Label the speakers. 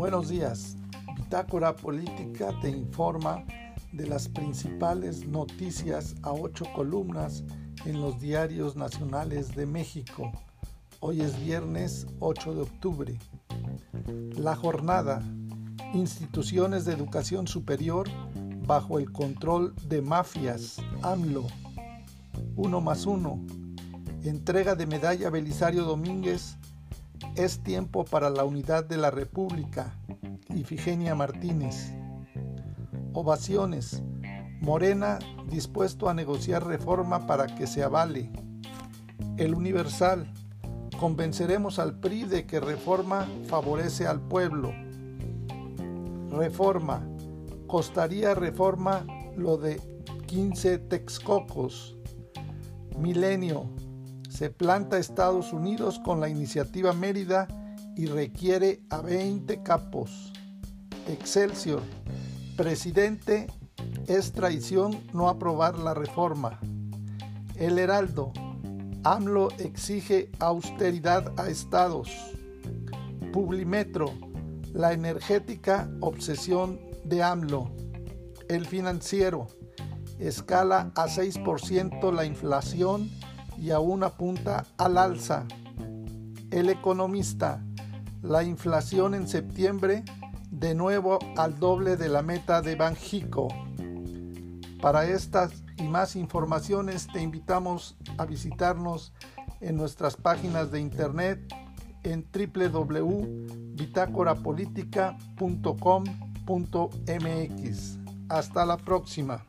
Speaker 1: Buenos días. Bitácora Política te informa de las principales noticias a ocho columnas en los diarios nacionales de México. Hoy es viernes 8 de octubre. La jornada. Instituciones de educación superior bajo el control de mafias. AMLO. 1 más 1. Entrega de medalla Belisario Domínguez es tiempo para la unidad de la República. Ifigenia Martínez. Ovaciones. Morena dispuesto a negociar reforma para que se avale. El Universal. Convenceremos al PRI de que reforma favorece al pueblo. Reforma. Costaría reforma lo de 15 Texcocos. Milenio se planta Estados Unidos con la iniciativa Mérida y requiere a 20 capos. Excelsior, presidente, es traición no aprobar la reforma. El Heraldo, AMLO exige austeridad a estados. Publimetro, la energética obsesión de AMLO. El financiero, escala a 6% la inflación y aún apunta al alza. El economista, la inflación en septiembre de nuevo al doble de la meta de Banjico. Para estas y más informaciones te invitamos a visitarnos en nuestras páginas de internet en www.bitácorapolítica.com.mx. Hasta la próxima.